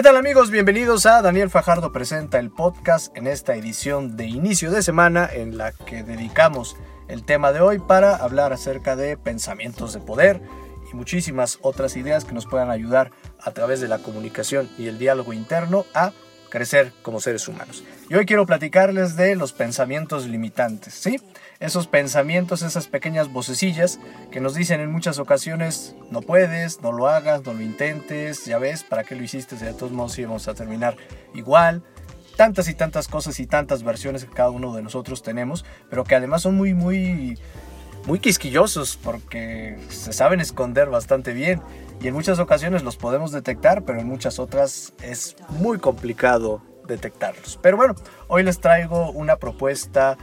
¿Qué tal amigos? Bienvenidos a Daniel Fajardo Presenta el podcast en esta edición de inicio de semana en la que dedicamos el tema de hoy para hablar acerca de pensamientos de poder y muchísimas otras ideas que nos puedan ayudar a través de la comunicación y el diálogo interno a crecer como seres humanos. Y hoy quiero platicarles de los pensamientos limitantes, ¿sí? Esos pensamientos, esas pequeñas vocecillas que nos dicen en muchas ocasiones, no puedes, no lo hagas, no lo intentes, ya ves, ¿para qué lo hiciste? De todos modos íbamos a terminar igual. Tantas y tantas cosas y tantas versiones que cada uno de nosotros tenemos, pero que además son muy, muy, muy quisquillosos porque se saben esconder bastante bien y en muchas ocasiones los podemos detectar, pero en muchas otras es muy complicado detectarlos. Pero bueno, hoy les traigo una propuesta,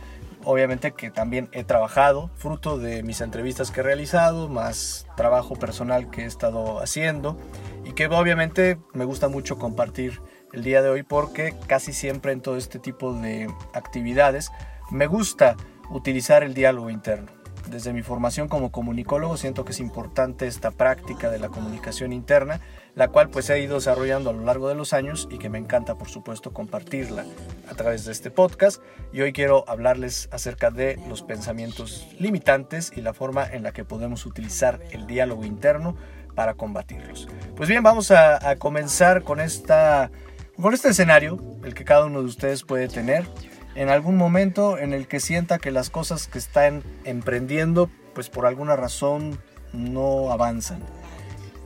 obviamente que también he trabajado, fruto de mis entrevistas que he realizado, más trabajo personal que he estado haciendo y que obviamente me gusta mucho compartir el día de hoy porque casi siempre en todo este tipo de actividades me gusta utilizar el diálogo interno desde mi formación como comunicólogo siento que es importante esta práctica de la comunicación interna, la cual pues he ido desarrollando a lo largo de los años y que me encanta por supuesto compartirla a través de este podcast. Y hoy quiero hablarles acerca de los pensamientos limitantes y la forma en la que podemos utilizar el diálogo interno para combatirlos. Pues bien, vamos a, comenzar con, esta, con este escenario, el que cada uno de ustedes puede tener en algún momento en el que sienta que las cosas que están emprendiendo, pues por alguna razón no avanzan.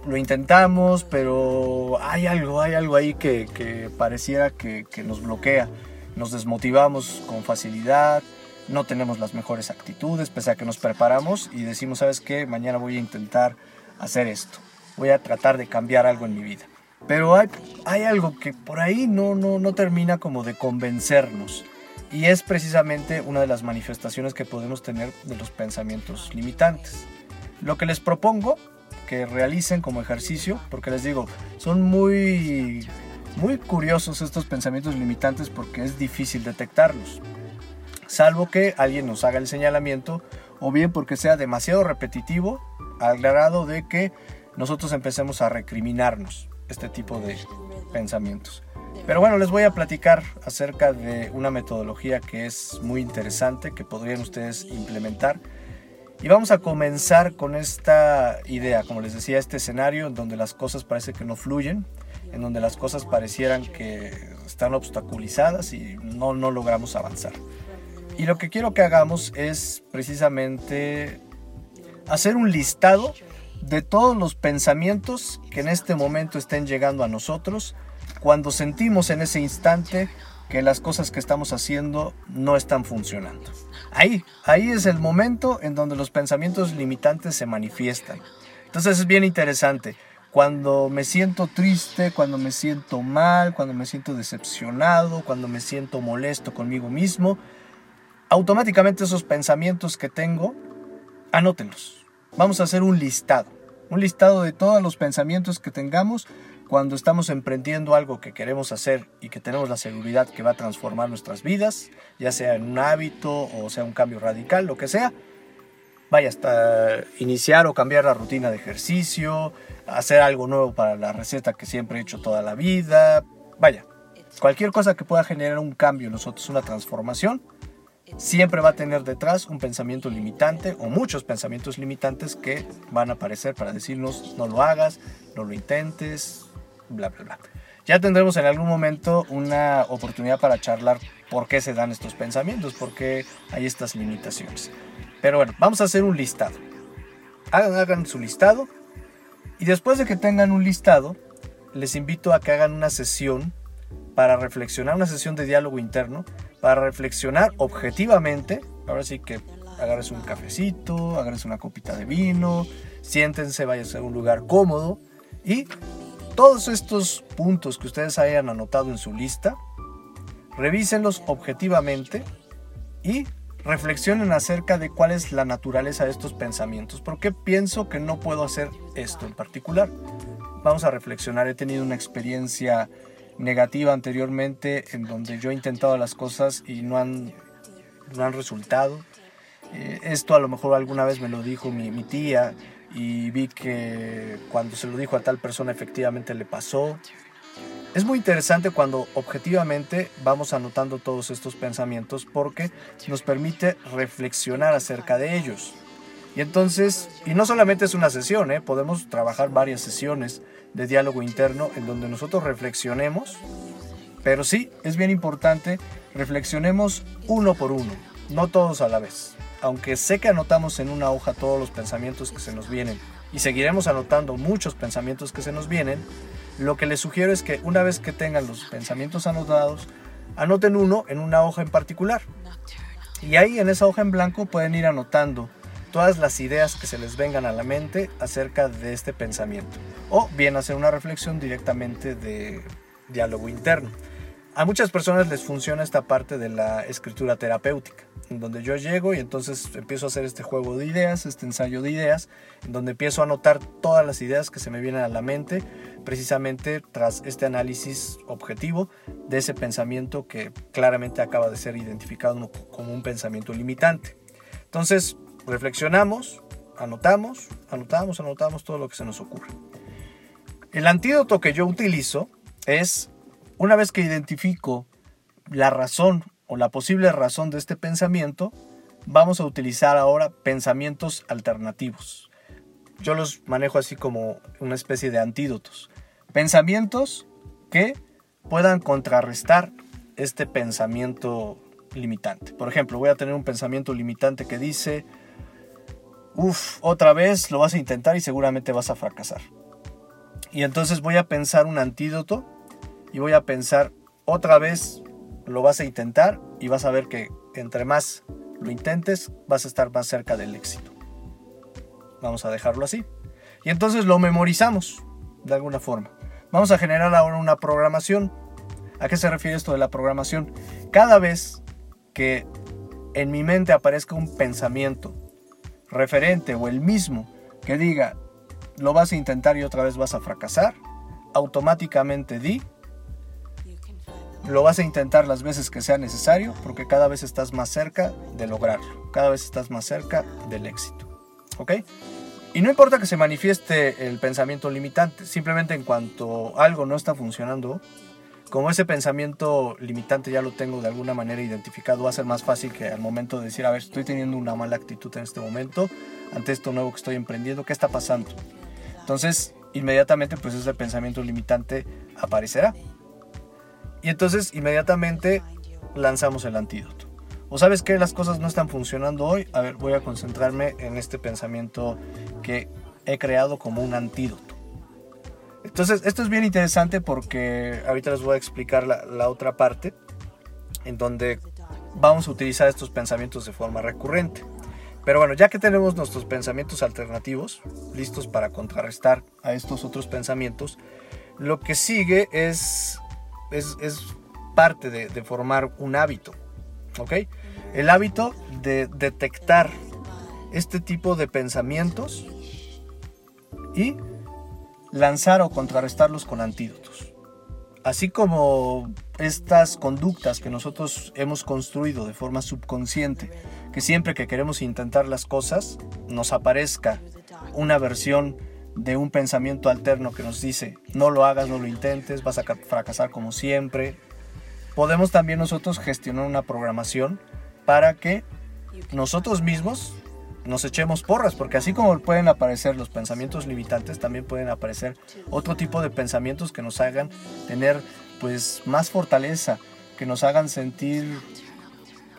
Lo intentamos, pero hay algo, hay algo ahí que, pareciera que, que nos bloquea. Nos desmotivamos con facilidad, no tenemos las mejores actitudes, pese a que nos preparamos y decimos, ¿sabes qué? Mañana voy a intentar hacer esto. Voy a tratar de cambiar algo en mi vida. Pero hay, algo que por ahí no, no termina como de convencernos. Y es precisamente una de las manifestaciones que podemos tener de los pensamientos limitantes. Lo que les propongo que realicen como ejercicio, porque les digo, son muy, muy curiosos estos pensamientos limitantes porque es difícil detectarlos. Salvo que alguien nos haga el señalamiento o bien porque sea demasiado repetitivo al grado de que nosotros empecemos a recriminarnos este tipo de pensamientos. Pero bueno, les voy a platicar acerca de una metodología que es muy interesante, que podrían ustedes implementar. Y vamos a comenzar con esta idea, como les decía, este escenario en donde las cosas parece que no fluyen, en donde las cosas parecieran que están obstaculizadas y no, no logramos avanzar. Y lo que quiero que hagamos es precisamente hacer un listado de todos los pensamientos que en este momento estén llegando a nosotros cuando sentimos en ese instante que las cosas que estamos haciendo no están funcionando. Ahí, ahí es el momento en donde los pensamientos limitantes se manifiestan. Entonces es bien interesante. Cuando me siento triste, cuando me siento mal, cuando me siento decepcionado, cuando me siento molesto conmigo mismo, automáticamente esos pensamientos que tengo, anótenlos. Vamos a hacer un listado. Un listado de todos los pensamientos que tengamos cuando estamos emprendiendo algo que queremos hacer y que tenemos la seguridad que va a transformar nuestras vidas, ya sea en un hábito o sea un cambio radical, lo que sea, vaya hasta iniciar o cambiar la rutina de ejercicio, hacer algo nuevo para la receta que siempre he hecho toda la vida, vaya, cualquier cosa que pueda generar un cambio en nosotros, una transformación, siempre va a tener detrás un pensamiento limitante o muchos pensamientos limitantes que van a aparecer para decirnos no lo hagas, no lo intentes, bla, bla, bla. Ya tendremos en algún momento una oportunidad para charlar por qué se dan estos pensamientos, por qué hay estas limitaciones. Pero bueno, vamos a hacer un listado. Hagan, hagan su listado y después de que tengan un listado, les invito a que hagan una sesión para reflexionar, una sesión de diálogo interno, para reflexionar objetivamente. Ahora sí que agarres un cafecito, agarres una copita de vino, siéntense, váyanse a un lugar cómodo y todos estos puntos que ustedes hayan anotado en su lista, revísenlos objetivamente y reflexionen acerca de cuál es la naturaleza de estos pensamientos. ¿Por qué pienso que no puedo hacer esto en particular? Vamos a reflexionar. He tenido una experiencia negativa anteriormente en donde yo he intentado las cosas y no han, no han resultado. Eh, esto a lo mejor alguna vez me lo dijo mi, mi tía y vi que cuando se lo dijo a tal persona efectivamente le pasó. es muy interesante cuando objetivamente vamos anotando todos estos pensamientos porque nos permite reflexionar acerca de ellos. Y entonces, y no solamente es una sesión, ¿eh? podemos trabajar varias sesiones de diálogo interno en donde nosotros reflexionemos, pero sí, es bien importante, reflexionemos uno por uno, no todos a la vez. Aunque sé que anotamos en una hoja todos los pensamientos que se nos vienen y seguiremos anotando muchos pensamientos que se nos vienen, lo que les sugiero es que una vez que tengan los pensamientos anotados, anoten uno en una hoja en particular. Y ahí en esa hoja en blanco pueden ir anotando todas las ideas que se les vengan a la mente acerca de este pensamiento. O bien hacer una reflexión directamente de diálogo interno. A muchas personas les funciona esta parte de la escritura terapéutica, donde yo llego y entonces empiezo a hacer este juego de ideas, este ensayo de ideas, en donde empiezo a anotar todas las ideas que se me vienen a la mente, precisamente tras este análisis objetivo de ese pensamiento que claramente acaba de ser identificado como un pensamiento limitante. Entonces, reflexionamos, anotamos, anotamos, anotamos todo lo que se nos ocurre. El antídoto que yo utilizo es una vez que identifico la razón o la posible razón de este pensamiento, vamos a utilizar ahora pensamientos alternativos. Yo los manejo así como una especie de antídotos. Pensamientos que puedan contrarrestar este pensamiento limitante. Por ejemplo, voy a tener un pensamiento limitante que dice, uff, otra vez lo vas a intentar y seguramente vas a fracasar. Y entonces voy a pensar un antídoto y voy a pensar otra vez lo vas a intentar y vas a ver que entre más lo intentes vas a estar más cerca del éxito. Vamos a dejarlo así. Y entonces lo memorizamos de alguna forma. Vamos a generar ahora una programación. ¿A qué se refiere esto de la programación? Cada vez que en mi mente aparezca un pensamiento referente o el mismo que diga lo vas a intentar y otra vez vas a fracasar, automáticamente di lo vas a intentar las veces que sea necesario porque cada vez estás más cerca de lograrlo, cada vez estás más cerca del éxito. ¿Ok? Y no importa que se manifieste el pensamiento limitante, simplemente en cuanto algo no está funcionando, como ese pensamiento limitante ya lo tengo de alguna manera identificado, va a ser más fácil que al momento de decir, a ver, estoy teniendo una mala actitud en este momento, ante esto nuevo que estoy emprendiendo, ¿qué está pasando? Entonces, inmediatamente pues ese pensamiento limitante aparecerá. Y entonces inmediatamente lanzamos el antídoto. O sabes que las cosas no están funcionando hoy, a ver, voy a concentrarme en este pensamiento que he creado como un antídoto. Entonces, esto es bien interesante porque ahorita les voy a explicar la, otra parte en donde vamos a utilizar estos pensamientos de forma recurrente. Pero bueno, ya que tenemos nuestros pensamientos alternativos listos para contrarrestar a estos otros pensamientos, lo que sigue es es, parte de, formar un hábito. ¿Ok? El hábito de detectar este tipo de pensamientos y lanzar o contrarrestarlos con antídotos. Así como estas conductas que nosotros hemos construido de forma subconsciente, que siempre que queremos intentar las cosas nos aparezca una versión de un pensamiento alterno que nos dice, no lo hagas, no lo intentes, vas a fracasar como siempre. Podemos también nosotros gestionar una programación para que nosotros mismos nos echemos porras, porque así como pueden aparecer los pensamientos limitantes, también pueden aparecer otro tipo de pensamientos que nos hagan tener pues más fortaleza, que nos hagan sentir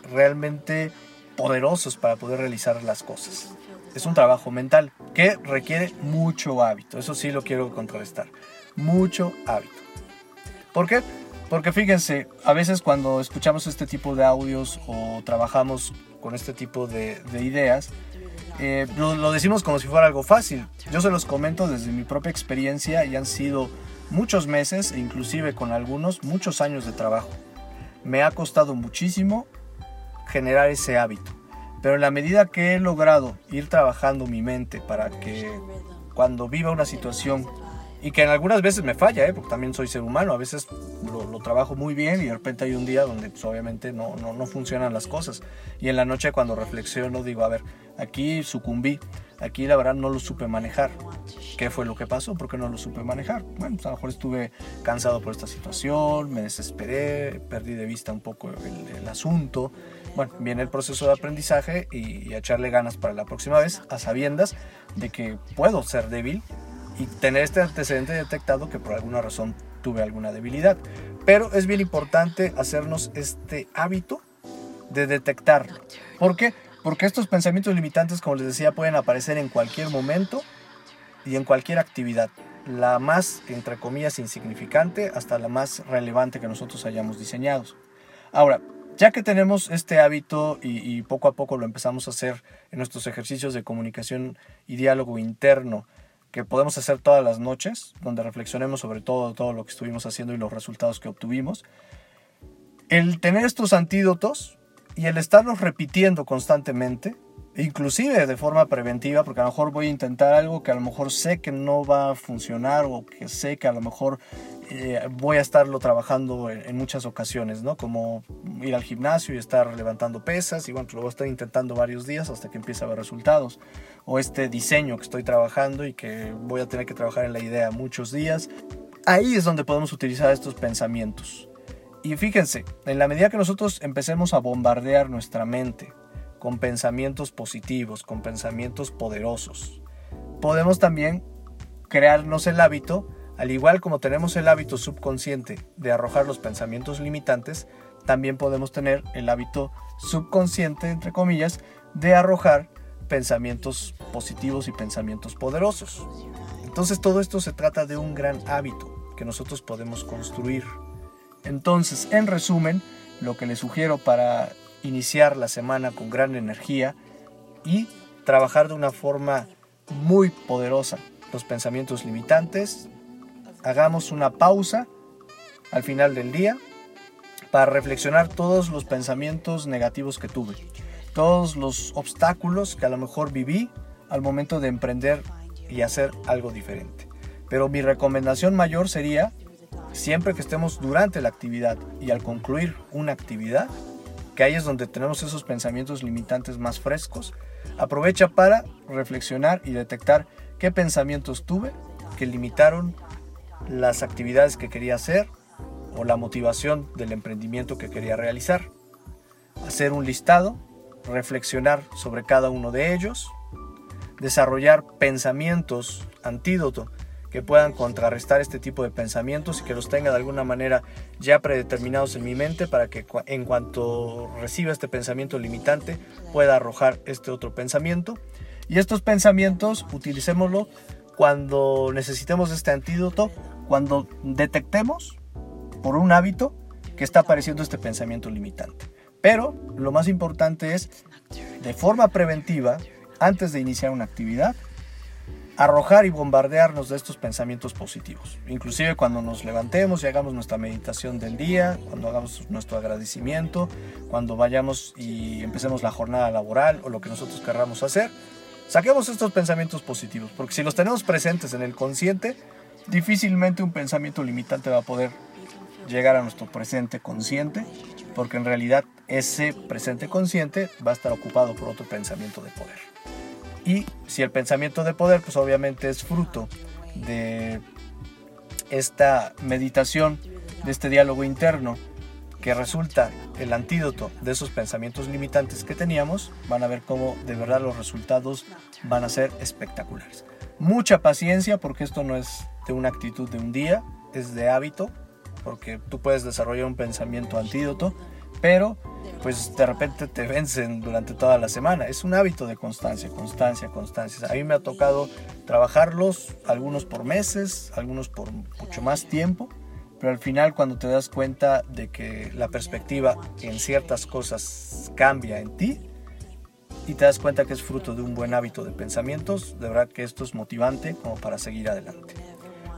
realmente poderosos para poder realizar las cosas es un trabajo mental que requiere mucho hábito. Eso sí lo quiero contrarrestar. Mucho hábito. ¿Por qué? Porque fíjense, a veces cuando escuchamos este tipo de audios o trabajamos con este tipo de, ideas, eh, lo, decimos como si fuera algo fácil. Yo se los comento desde mi propia experiencia y han sido muchos meses e inclusive con algunos muchos años de trabajo. Me ha costado muchísimo generar ese hábito. Pero en la medida que he logrado ir trabajando mi mente para que cuando viva una situación y que en algunas veces me falla, ¿eh? porque también soy ser humano, a veces lo, trabajo muy bien y de repente hay un día donde pues, obviamente no, no, no funcionan las cosas. Y en la noche cuando reflexiono digo, a ver, aquí sucumbí. Aquí la verdad no lo supe manejar. ¿Qué fue lo que pasó? ¿Por qué no lo supe manejar? Bueno, pues a lo mejor estuve cansado por esta situación, me desesperé, perdí de vista un poco el, asunto. Bueno, viene el proceso de aprendizaje y, y, echarle ganas para la próxima vez, a sabiendas de que puedo ser débil y tener este antecedente detectado que por alguna razón tuve alguna debilidad. Pero es bien importante hacernos este hábito de detectarlo. ¿Por qué? Porque estos pensamientos limitantes, como les decía, pueden aparecer en cualquier momento y en cualquier actividad. La más, entre comillas, insignificante hasta la más relevante que nosotros hayamos diseñado. Ahora, ya que tenemos este hábito y, poco a poco lo empezamos a hacer en nuestros ejercicios de comunicación y diálogo interno, que podemos hacer todas las noches, donde reflexionemos sobre todo, todo lo que estuvimos haciendo y los resultados que obtuvimos, el tener estos antídotos y el estarlos repitiendo constantemente, inclusive de forma preventiva, porque a lo mejor voy a intentar algo que a lo mejor sé que no va a funcionar o que sé que a lo mejor eh, voy a estarlo trabajando en, muchas ocasiones, ¿no? Como ir al gimnasio y estar levantando pesas y bueno, lo voy a estar intentando varios días hasta que empiece a ver resultados. O este diseño que estoy trabajando y que voy a tener que trabajar en la idea muchos días. Ahí es donde podemos utilizar estos pensamientos. Y fíjense, en la medida que nosotros empecemos a bombardear nuestra mente con pensamientos positivos, con pensamientos poderosos, podemos también crearnos el hábito, al igual como tenemos el hábito subconsciente de arrojar los pensamientos limitantes, también podemos tener el hábito subconsciente, entre comillas, de arrojar pensamientos positivos y pensamientos poderosos. Entonces todo esto se trata de un gran hábito que nosotros podemos construir. Entonces, en resumen, lo que les sugiero para iniciar la semana con gran energía y trabajar de una forma muy poderosa los pensamientos limitantes, hagamos una pausa al final del día para reflexionar todos los pensamientos negativos que tuve, todos los obstáculos que a lo mejor viví al momento de emprender y hacer algo diferente. Pero mi recomendación mayor sería siempre que estemos durante la actividad y al concluir una actividad, que ahí es donde tenemos esos pensamientos limitantes más frescos, aprovecha para reflexionar y detectar qué pensamientos tuve que limitaron las actividades que quería hacer o la motivación del emprendimiento que quería realizar. Hacer un listado, reflexionar sobre cada uno de ellos, desarrollar pensamientos antídoto que puedan contrarrestar este tipo de pensamientos y que los tenga de alguna manera ya predeterminados en mi mente para que en cuanto reciba este pensamiento limitante pueda arrojar este otro pensamiento. Y estos pensamientos utilicémoslo cuando necesitemos este antídoto, cuando detectemos por un hábito que está apareciendo este pensamiento limitante. Pero lo más importante es, de forma preventiva, antes de iniciar una actividad, arrojar y bombardearnos de estos pensamientos positivos. Inclusive cuando nos levantemos y hagamos nuestra meditación del día, cuando hagamos nuestro agradecimiento, cuando vayamos y empecemos la jornada laboral o lo que nosotros querramos hacer, saquemos estos pensamientos positivos, porque si los tenemos presentes en el consciente, difícilmente un pensamiento limitante va a poder llegar a nuestro presente consciente, porque en realidad ese presente consciente va a estar ocupado por otro pensamiento de poder. Y si el pensamiento de poder, pues obviamente es fruto de esta meditación, de este diálogo interno, que resulta el antídoto de esos pensamientos limitantes que teníamos, van a ver cómo de verdad los resultados van a ser espectaculares. Mucha paciencia porque esto no es de una actitud de un día, es de hábito, porque tú puedes desarrollar un pensamiento antídoto, pero pues de repente te vencen durante toda la semana. Es un hábito de constancia, constancia, constancia. A mí me ha tocado trabajarlos, algunos por meses, algunos por mucho más tiempo, pero al final cuando te das cuenta de que la perspectiva en ciertas cosas cambia en ti y te das cuenta que es fruto de un buen hábito de pensamientos, de verdad que esto es motivante como para seguir adelante.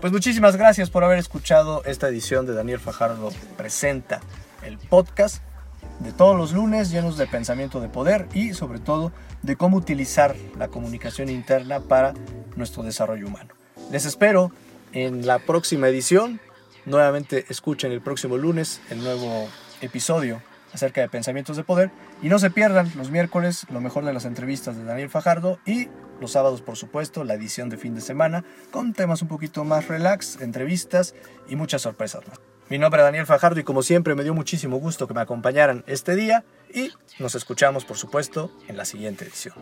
Pues muchísimas gracias por haber escuchado esta edición de Daniel Fajardo Presenta el podcast de todos los lunes llenos de pensamiento de poder y sobre todo de cómo utilizar la comunicación interna para nuestro desarrollo humano. Les espero en la próxima edición. Nuevamente escuchen el próximo lunes el nuevo episodio acerca de pensamientos de poder. Y no se pierdan los miércoles lo mejor de las entrevistas de Daniel Fajardo y los sábados, por supuesto, la edición de fin de semana con temas un poquito más relax, entrevistas y muchas sorpresas más. Mi nombre es Daniel Fajardo y como siempre me dio muchísimo gusto que me acompañaran este día y nos escuchamos por supuesto en la siguiente edición.